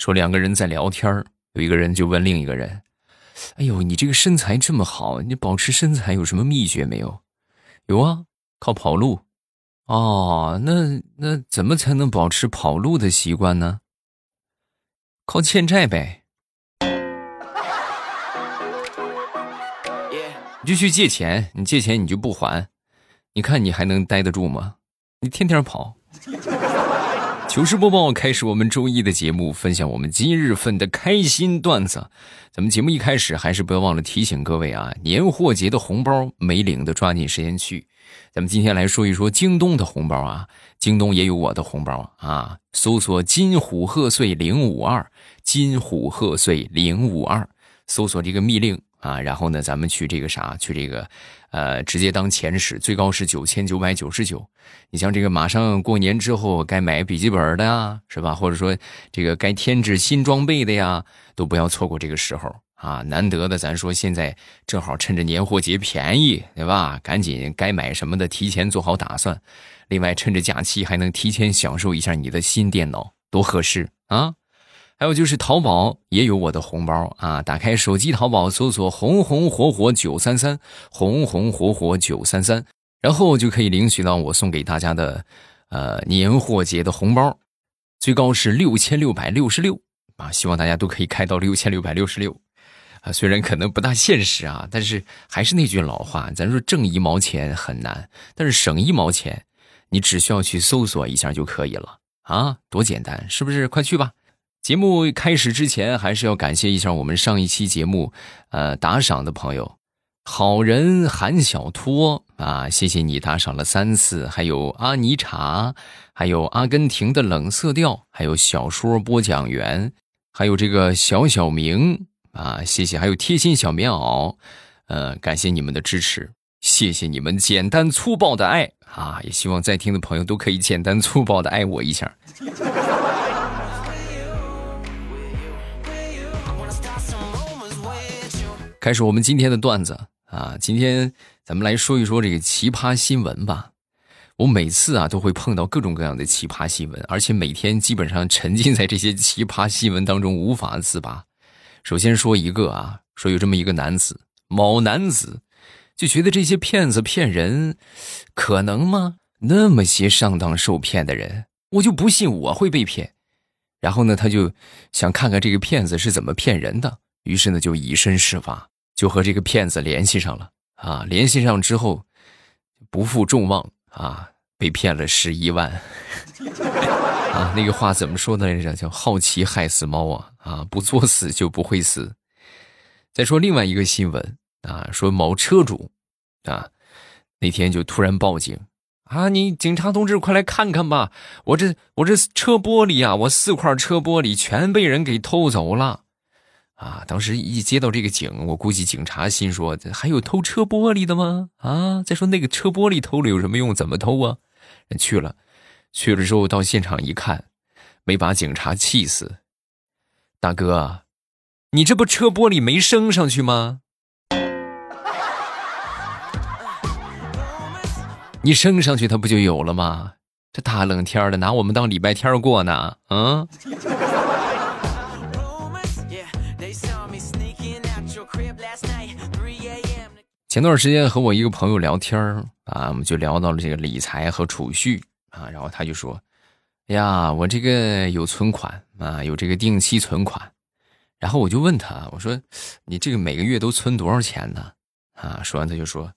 说两个人在聊天有一个人就问另一个人：“哎呦，你这个身材这么好，你保持身材有什么秘诀没有？”“有啊，靠跑路。”“哦，那那怎么才能保持跑路的习惯呢？”“靠欠债呗。”“你就去借钱，你借钱你就不还，你看你还能待得住吗？你天天跑。”糗事播报开始，我们周一的节目，分享我们今日份的开心段子。咱们节目一开始还是不要忘了提醒各位啊，年货节的红包没领的抓紧时间去。咱们今天来说一说京东的红包啊，京东也有我的红包啊，搜索“金虎贺岁零五二”，金虎贺岁零五二，搜索这个密令啊，然后呢，咱们去这个啥，去这个。呃，直接当前使，最高是九千九百九十九。你像这个马上过年之后该买笔记本的呀，是吧？或者说这个该添置新装备的呀，都不要错过这个时候啊！难得的，咱说现在正好趁着年货节便宜，对吧？赶紧该买什么的提前做好打算。另外，趁着假期还能提前享受一下你的新电脑，多合适啊！还有就是淘宝也有我的红包啊！打开手机淘宝，搜索“红红火火九三三”，红红火火九三三，然后就可以领取到我送给大家的，呃，年货节的红包，最高是六千六百六十六啊！希望大家都可以开到六千六百六十六啊！虽然可能不大现实啊，但是还是那句老话，咱说挣一毛钱很难，但是省一毛钱，你只需要去搜索一下就可以了啊！多简单，是不是？快去吧！节目开始之前，还是要感谢一下我们上一期节目，呃，打赏的朋友，好人韩小托啊，谢谢你打赏了三次，还有阿尼茶，还有阿根廷的冷色调，还有小说播讲员，还有这个小小明啊，谢谢，还有贴心小棉袄，呃，感谢你们的支持，谢谢你们简单粗暴的爱啊，也希望在听的朋友都可以简单粗暴的爱我一下。开始我们今天的段子啊！今天咱们来说一说这个奇葩新闻吧。我每次啊都会碰到各种各样的奇葩新闻，而且每天基本上沉浸在这些奇葩新闻当中无法自拔。首先说一个啊，说有这么一个男子，某男子就觉得这些骗子骗人可能吗？那么些上当受骗的人，我就不信我会被骗。然后呢，他就想看看这个骗子是怎么骗人的，于是呢就以身试法。就和这个骗子联系上了啊！联系上之后，不负众望啊，被骗了十一万 啊！那个话怎么说的来着？叫“好奇害死猫”啊！啊，不作死就不会死。再说另外一个新闻啊，说某车主啊，那天就突然报警啊！你警察同志快来看看吧！我这我这车玻璃啊，我四块车玻璃全被人给偷走了。啊！当时一接到这个警，我估计警察心说：还有偷车玻璃的吗？啊！再说那个车玻璃偷了有什么用？怎么偷啊？去了，去了之后到现场一看，没把警察气死。大哥，你这不车玻璃没升上去吗？你升上去，它不就有了吗？这大冷天的，拿我们当礼拜天过呢？啊！前段时间和我一个朋友聊天啊，我们就聊到了这个理财和储蓄啊，然后他就说：“哎呀，我这个有存款啊，有这个定期存款。”然后我就问他，我说：“你这个每个月都存多少钱呢？”啊，说完他就说：“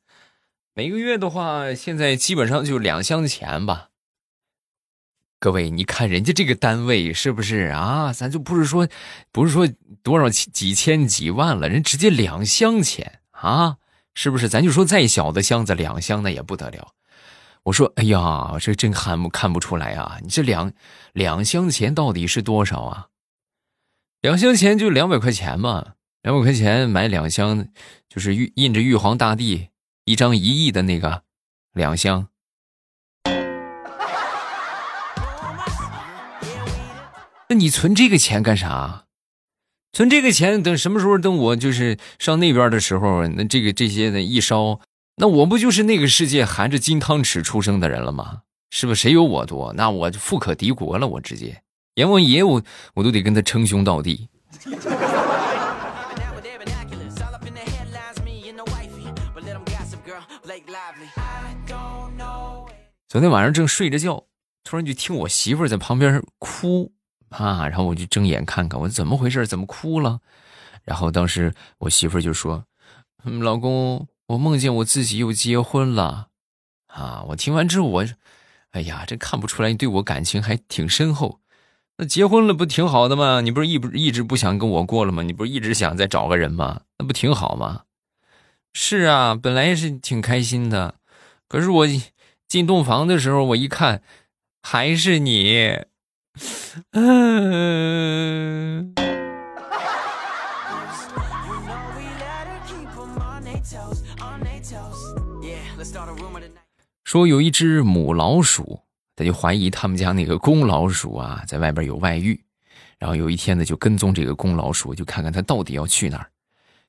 每个月的话，现在基本上就两箱钱吧。”各位，你看人家这个单位是不是啊？咱就不是说，不是说多少几千几万了，人直接两箱钱啊！是不是？咱就说再小的箱子，两箱那也不得了。我说，哎呀，这真看不看不出来啊！你这两两箱钱到底是多少啊？两箱钱就两百块钱嘛，两百块钱买两箱，就是印印着玉皇大帝一张一亿的那个两箱。那你存这个钱干啥？存这个钱，等什么时候？等我就是上那边的时候，那这个这些呢一烧，那我不就是那个世界含着金汤匙出生的人了吗？是不是？谁有我多？那我富可敌国了，我直接阎王爷我我都得跟他称兄道弟。昨天晚上正睡着觉，突然就听我媳妇在旁边哭啊，然后我就睁眼看看，我怎么回事？怎么哭了？然后当时我媳妇就说：“老公，我梦见我自己又结婚了。”啊！我听完之后，我，哎呀，这看不出来你对我感情还挺深厚。那结婚了不挺好的吗？你不是一不一直不想跟我过了吗？你不是一直想再找个人吗？那不挺好吗？是啊，本来是挺开心的，可是我进洞房的时候，我一看，还是你，说有一只母老鼠，他就怀疑他们家那个公老鼠啊，在外边有外遇，然后有一天呢，就跟踪这个公老鼠，就看看它到底要去哪儿。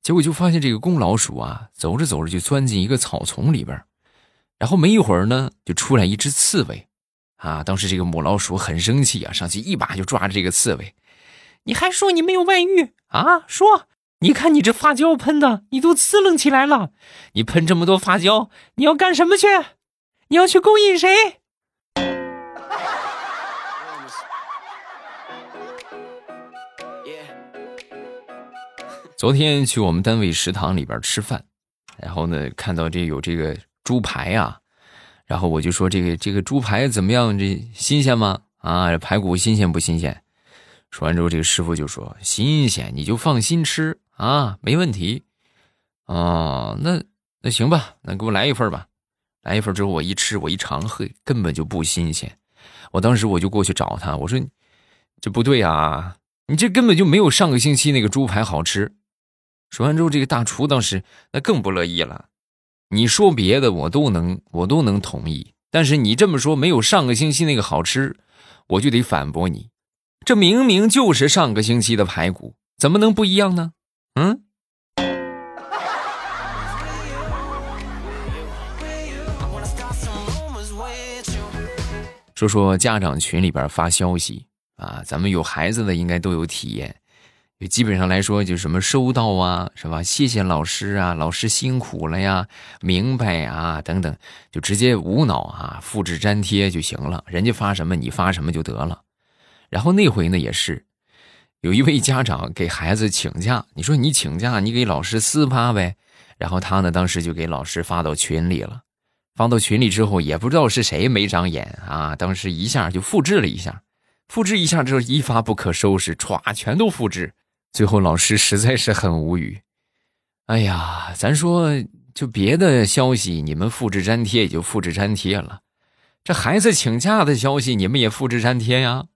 结果就发现这个公老鼠啊，走着走着就钻进一个草丛里边，然后没一会儿呢，就出来一只刺猬，啊，当时这个母老鼠很生气啊，上去一把就抓着这个刺猬，你还说你没有外遇啊？说，你看你这发胶喷的，你都刺棱起来了，你喷这么多发胶，你要干什么去？你要去勾引谁？昨天去我们单位食堂里边吃饭，然后呢，看到这有这个猪排啊，然后我就说这个这个猪排怎么样？这新鲜吗？啊，排骨新鲜不新鲜？说完之后，这个师傅就说新鲜，你就放心吃啊，没问题。哦，那那行吧，那给我来一份吧。来一份之后，我一吃，我一尝，嘿，根本就不新鲜。我当时我就过去找他，我说：“这不对啊，你这根本就没有上个星期那个猪排好吃。”说完之后，这个大厨当时那更不乐意了。你说别的我都能，我都能同意，但是你这么说没有上个星期那个好吃，我就得反驳你。这明明就是上个星期的排骨，怎么能不一样呢？嗯？说说家长群里边发消息啊，咱们有孩子的应该都有体验。就基本上来说，就什么收到啊，是吧？谢谢老师啊，老师辛苦了呀，明白啊，等等，就直接无脑啊，复制粘贴就行了。人家发什么，你发什么就得了。然后那回呢，也是有一位家长给孩子请假，你说你请假，你给老师私发呗。然后他呢，当时就给老师发到群里了。发到群里之后，也不知道是谁没长眼啊！当时一下就复制了一下，复制一下之后一发不可收拾，歘，全都复制。最后老师实在是很无语。哎呀，咱说就别的消息，你们复制粘贴也就复制粘贴了，这孩子请假的消息，你们也复制粘贴呀？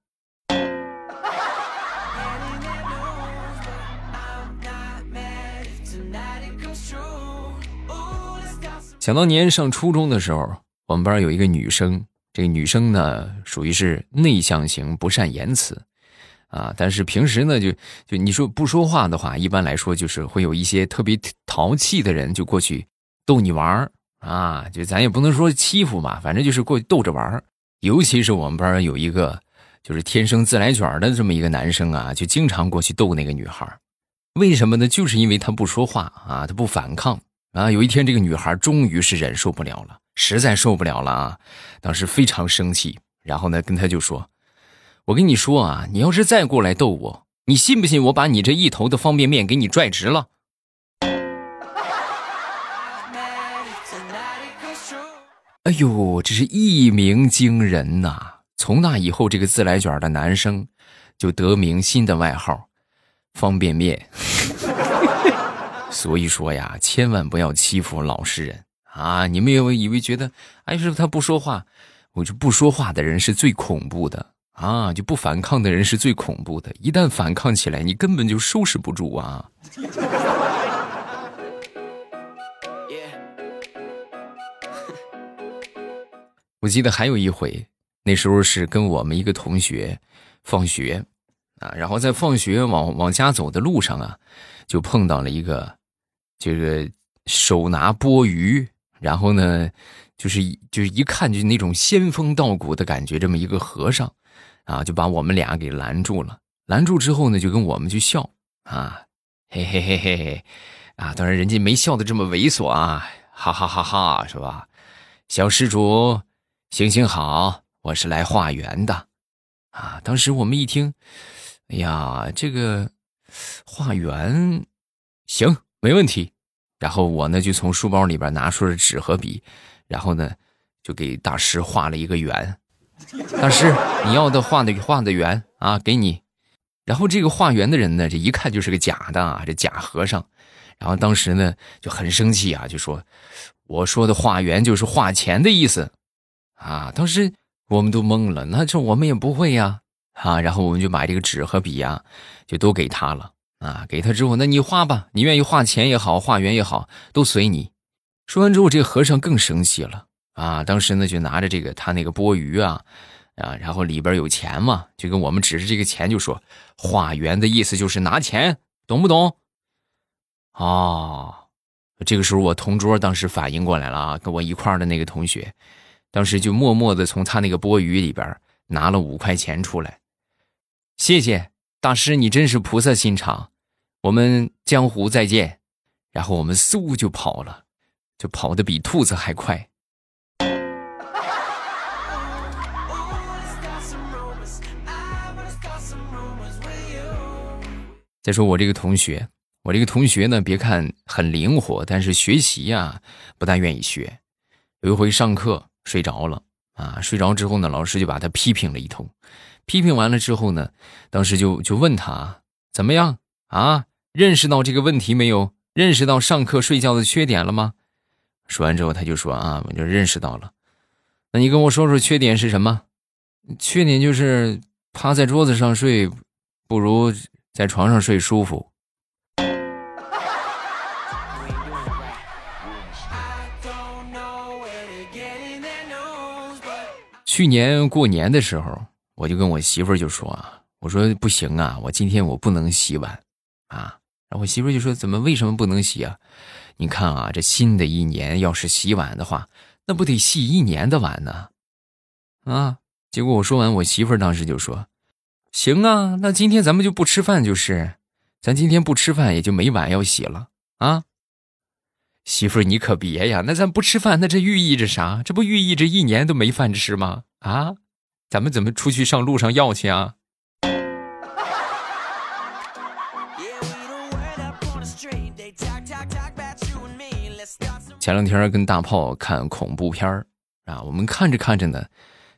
想当年上初中的时候，我们班有一个女生，这个女生呢属于是内向型，不善言辞，啊，但是平时呢就就你说不说话的话，一般来说就是会有一些特别淘气的人就过去逗你玩啊，就咱也不能说欺负吧，反正就是过去逗着玩。尤其是我们班有一个就是天生自来卷的这么一个男生啊，就经常过去逗那个女孩为什么呢？就是因为他不说话啊，他不反抗。啊，有一天，这个女孩终于是忍受不了了，实在受不了了啊！当时非常生气，然后呢，跟他就说：“我跟你说啊，你要是再过来逗我，你信不信我把你这一头的方便面给你拽直了？”哎呦，这是一鸣惊人呐！从那以后，这个自来卷的男生就得名新的外号——方便面。所以说呀，千万不要欺负老实人啊！你们以为以为觉得，哎，是不是他不说话，我就不说话的人是最恐怖的啊！就不反抗的人是最恐怖的，一旦反抗起来，你根本就收拾不住啊！我记得还有一回，那时候是跟我们一个同学放学啊，然后在放学往往家走的路上啊，就碰到了一个。这个手拿钵盂，然后呢，就是就是一看就那种仙风道骨的感觉，这么一个和尚，啊，就把我们俩给拦住了。拦住之后呢，就跟我们去笑啊，嘿嘿嘿嘿嘿，啊，当然人家没笑的这么猥琐啊，哈哈哈哈，是吧？小施主，行行好，我是来化缘的，啊，当时我们一听，哎呀，这个化缘，行，没问题。然后我呢就从书包里边拿出了纸和笔，然后呢就给大师画了一个圆。大师，你要的画的画的圆啊，给你。然后这个画圆的人呢，这一看就是个假的啊，这假和尚。然后当时呢就很生气啊，就说：“我说的画圆就是画钱的意思啊。”当时我们都懵了，那这我们也不会呀啊。然后我们就把这个纸和笔呀就都给他了啊。给他之后，那你画吧，你愿意画钱也好，画圆也好，都随你。说完之后，这个和尚更生气了啊。当时呢就拿着这个他那个钵盂啊。啊，然后里边有钱嘛，就跟我们指着这个钱就说：“化缘的意思就是拿钱，懂不懂？”哦，这个时候我同桌当时反应过来了啊，跟我一块的那个同学，当时就默默的从他那个钵盂里边拿了五块钱出来，谢谢大师，你真是菩萨心肠，我们江湖再见。然后我们嗖就跑了，就跑得比兔子还快。再说我这个同学，我这个同学呢，别看很灵活，但是学习呀不大愿意学。有一回上课睡着了啊，睡着之后呢，老师就把他批评了一通。批评完了之后呢，当时就就问他怎么样啊？认识到这个问题没有？认识到上课睡觉的缺点了吗？说完之后他就说啊，我就认识到了。那你跟我说说缺点是什么？缺点就是趴在桌子上睡，不如。在床上睡舒服。去年过年的时候，我就跟我媳妇就说啊，我说不行啊，我今天我不能洗碗啊。然后我媳妇就说，怎么为什么不能洗啊？你看啊，这新的一年要是洗碗的话，那不得洗一年的碗呢？啊！结果我说完，我媳妇儿当时就说。行啊，那今天咱们就不吃饭，就是，咱今天不吃饭也就没碗要洗了啊。媳妇儿，你可别呀，那咱不吃饭，那这寓意着啥？这不寓意着一年都没饭吃吗？啊，咱们怎么出去上路上要去啊？前两天跟大炮看恐怖片啊，我们看着看着呢。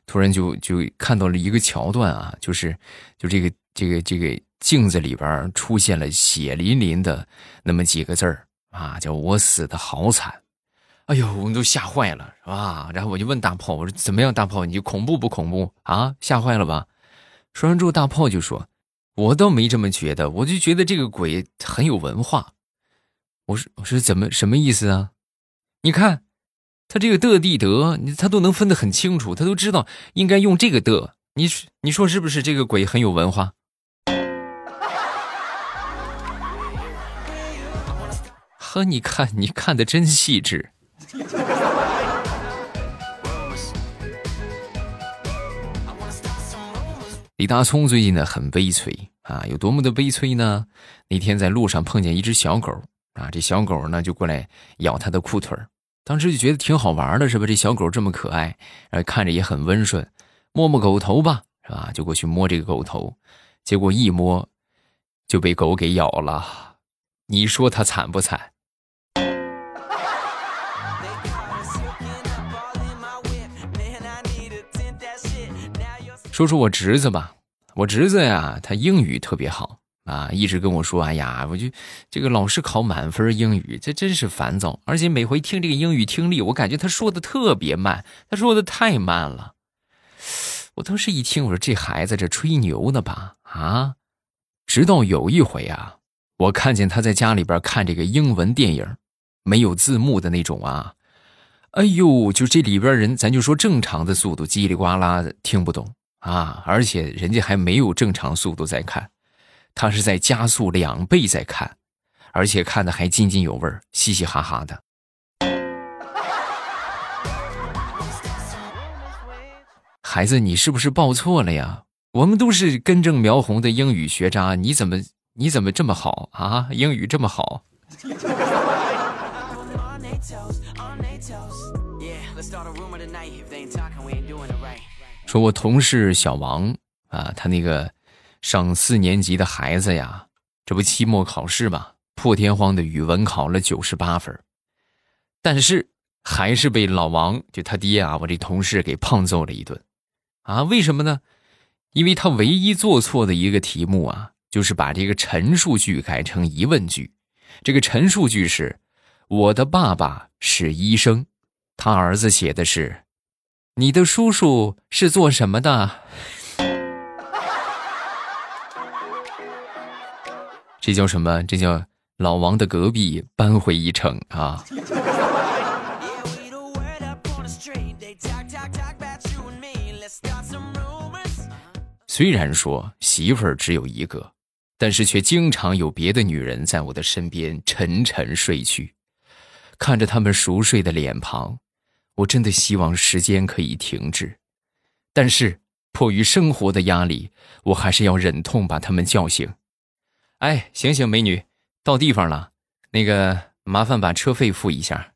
突然就就看到了一个桥段啊，就是就这个这个这个镜子里边出现了血淋淋的那么几个字儿啊，叫我死的好惨，哎呦，我们都吓坏了，是吧？然后我就问大炮，我说怎么样，大炮，你恐怖不恐怖啊？吓坏了吧？说完之后，大炮就说，我倒没这么觉得，我就觉得这个鬼很有文化。我说我说怎么什么意思啊？你看。他这个的地德，他都能分得很清楚，他都知道应该用这个的。你你说是不是？这个鬼很有文化。呵，你看，你看的真细致。李大聪最近呢很悲催啊，有多么的悲催呢？那天在路上碰见一只小狗啊，这小狗呢就过来咬他的裤腿。当时就觉得挺好玩的，是吧？这小狗这么可爱，然后看着也很温顺，摸摸狗头吧，是吧？就过去摸这个狗头，结果一摸就被狗给咬了。你说它惨不惨？说说我侄子吧，我侄子呀，他英语特别好。啊，一直跟我说，哎呀，我就这个老是考满分英语，这真是烦躁。而且每回听这个英语听力，我感觉他说的特别慢，他说的太慢了。我当时一听，我说这孩子这吹牛呢吧？啊！直到有一回啊，我看见他在家里边看这个英文电影，没有字幕的那种啊。哎呦，就这里边人，咱就说正常的速度，叽里呱啦的听不懂啊，而且人家还没有正常速度在看。他是在加速两倍在看，而且看的还津津有味儿，嘻嘻哈哈的。孩子，你是不是报错了呀？我们都是根正苗红的英语学渣，你怎么你怎么这么好啊？英语这么好。说我同事小王啊，他那个上四年级的孩子呀，这不期末考试吗，破天荒的语文考了九十八分，但是还是被老王就他爹啊，我这同事给胖揍了一顿，啊，为什么呢？因为他唯一做错的一个题目啊，就是把这个陈述句改成疑问句，这个陈述句是“我的爸爸是医生”，他儿子写的是。你的叔叔是做什么的？这叫什么？这叫老王的隔壁扳回一城啊！虽然说媳妇儿只有一个，但是却经常有别的女人在我的身边沉沉睡去，看着他们熟睡的脸庞。我真的希望时间可以停止，但是迫于生活的压力，我还是要忍痛把他们叫醒。哎，醒醒，美女，到地方了，那个麻烦把车费付一下。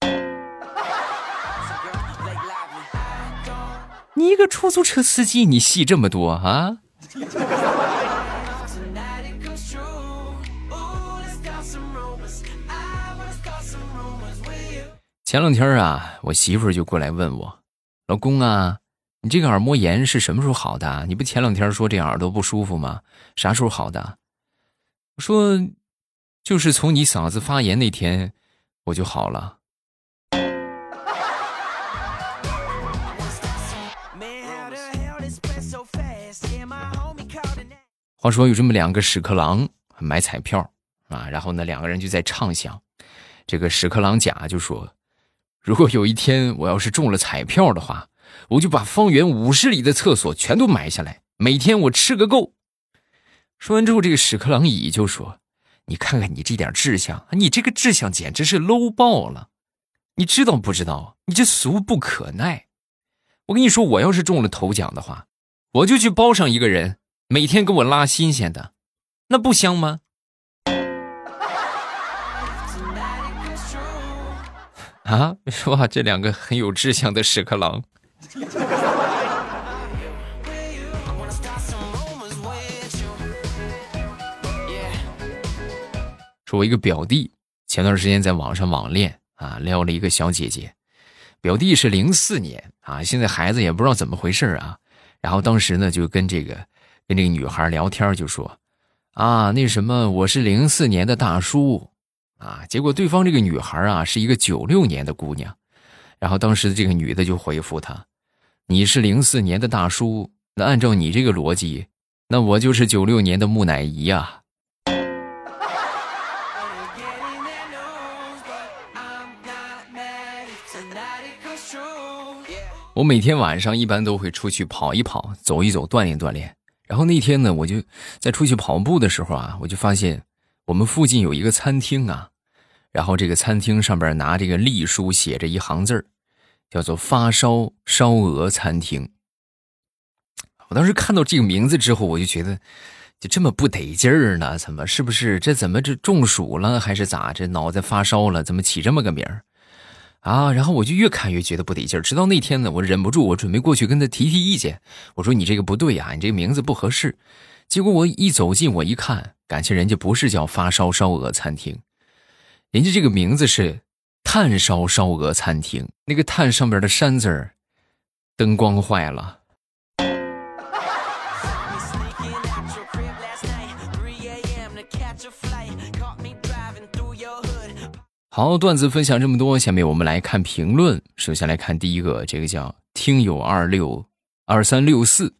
你一个出租车司机，你戏这么多啊？前两天啊，我媳妇儿就过来问我：“老公啊，你这个耳膜炎是什么时候好的？你不前两天说这耳朵不舒服吗？啥时候好的？”说：“就是从你嗓子发炎那天，我就好了。”话说有这么两个屎壳郎买彩票啊，然后呢，两个人就在畅想，这个屎壳郎甲就说。如果有一天我要是中了彩票的话，我就把方圆五十里的厕所全都买下来，每天我吃个够。说完之后，这个屎壳郎乙就说：“你看看你这点志向，你这个志向简直是 low 爆了！你知道不知道？你这俗不可耐！我跟你说，我要是中了头奖的话，我就去包上一个人，每天给我拉新鲜的，那不香吗？”啊，说这两个很有志向的屎壳郎。说，我一个表弟前段时间在网上网恋啊，撩了一个小姐姐。表弟是零四年啊，现在孩子也不知道怎么回事啊。然后当时呢，就跟这个跟这个女孩聊天，就说啊，那什么，我是零四年的大叔。啊！结果对方这个女孩啊是一个九六年的姑娘，然后当时这个女的就回复他：“你是零四年的大叔，那按照你这个逻辑，那我就是九六年的木乃伊呀。”我每天晚上一般都会出去跑一跑，走一走，锻炼锻炼。然后那天呢，我就在出去跑步的时候啊，我就发现我们附近有一个餐厅啊。然后这个餐厅上边拿这个隶书写着一行字叫做“发烧烧鹅餐厅”。我当时看到这个名字之后，我就觉得就这么不得劲儿呢？怎么是不是这怎么这中暑了还是咋？这脑袋发烧了？怎么起这么个名儿啊？然后我就越看越觉得不得劲儿。直到那天呢，我忍不住，我准备过去跟他提提意见。我说：“你这个不对呀，你这个名字不合适。”结果我一走近，我一看，感情人家不是叫“发烧烧鹅餐厅”。人家这个名字是“炭烧烧鹅餐厅”，那个“炭”上边的“山”字儿，灯光坏了。好，段子分享这么多，下面我们来看评论。首先来看第一个，这个叫听友二六二三六四，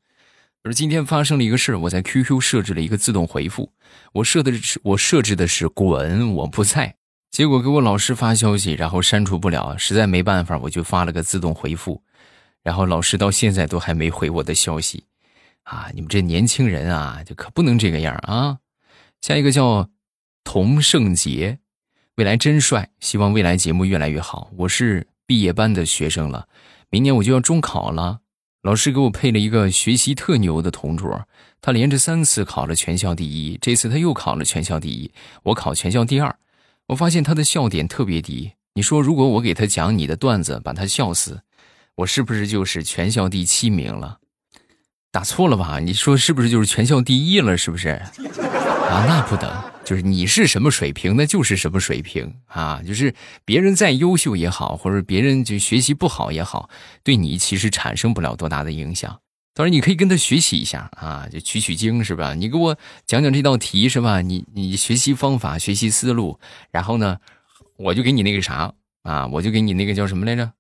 而今天发生了一个事我在 QQ 设置了一个自动回复，我设的是我设置的是“滚，我不在”。结果给我老师发消息，然后删除不了，实在没办法，我就发了个自动回复，然后老师到现在都还没回我的消息，啊，你们这年轻人啊，就可不能这个样啊！下一个叫童胜杰，未来真帅，希望未来节目越来越好。我是毕业班的学生了，明年我就要中考了，老师给我配了一个学习特牛的同桌，他连着三次考了全校第一，这次他又考了全校第一，我考全校第二。我发现他的笑点特别低。你说，如果我给他讲你的段子，把他笑死，我是不是就是全校第七名了？打错了吧？你说是不是就是全校第一了？是不是？啊，那不等，就是你是什么水平，那就是什么水平啊！就是别人再优秀也好，或者别人就学习不好也好，对你其实产生不了多大的影响。当然，你可以跟他学习一下啊，就取取经是吧？你给我讲讲这道题是吧？你你学习方法、学习思路，然后呢，我就给你那个啥啊，我就给你那个叫什么来着？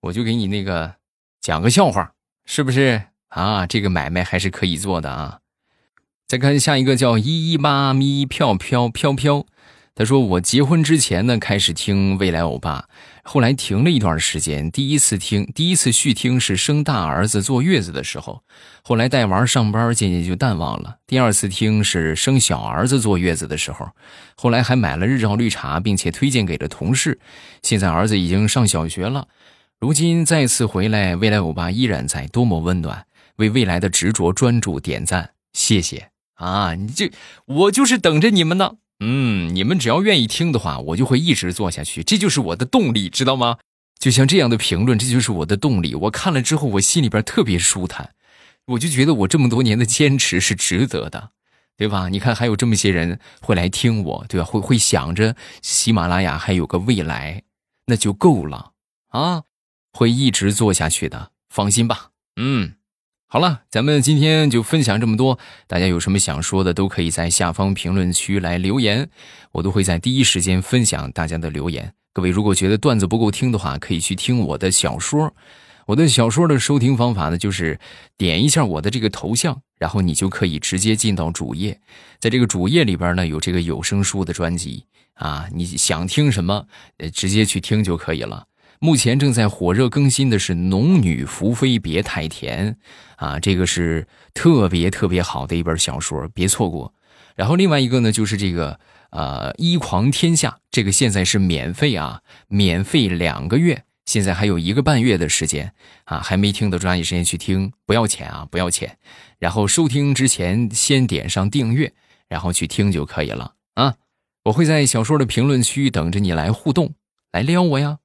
我就给你那个讲个笑话，是不是？啊，这个买卖还是可以做的啊！再看下一个叫一一八咪飘飘飘飘，他说我结婚之前呢开始听未来欧巴，后来停了一段时间。第一次听，第一次续听是生大儿子坐月子的时候，后来带娃上班，渐渐就淡忘了。第二次听是生小儿子坐月子的时候，后来还买了日照绿茶，并且推荐给了同事。现在儿子已经上小学了，如今再次回来，未来欧巴依然在，多么温暖！为未来的执着专注点赞，谢谢啊！你这我就是等着你们呢。嗯，你们只要愿意听的话，我就会一直做下去，这就是我的动力，知道吗？就像这样的评论，这就是我的动力。我看了之后，我心里边特别舒坦，我就觉得我这么多年的坚持是值得的，对吧？你看，还有这么些人会来听我，对吧？会会想着喜马拉雅还有个未来，那就够了啊！会一直做下去的，放心吧。嗯。好了，咱们今天就分享这么多。大家有什么想说的，都可以在下方评论区来留言，我都会在第一时间分享大家的留言。各位如果觉得段子不够听的话，可以去听我的小说。我的小说的收听方法呢，就是点一下我的这个头像，然后你就可以直接进到主页。在这个主页里边呢，有这个有声书的专辑啊，你想听什么，呃，直接去听就可以了。目前正在火热更新的是《农女福妃别太甜》，啊，这个是特别特别好的一本小说，别错过。然后另外一个呢，就是这个呃《一狂天下》，这个现在是免费啊，免费两个月，现在还有一个半月的时间啊，还没听的抓紧时间去听，不要钱啊，不要钱。然后收听之前先点上订阅，然后去听就可以了啊。我会在小说的评论区等着你来互动，来撩我呀。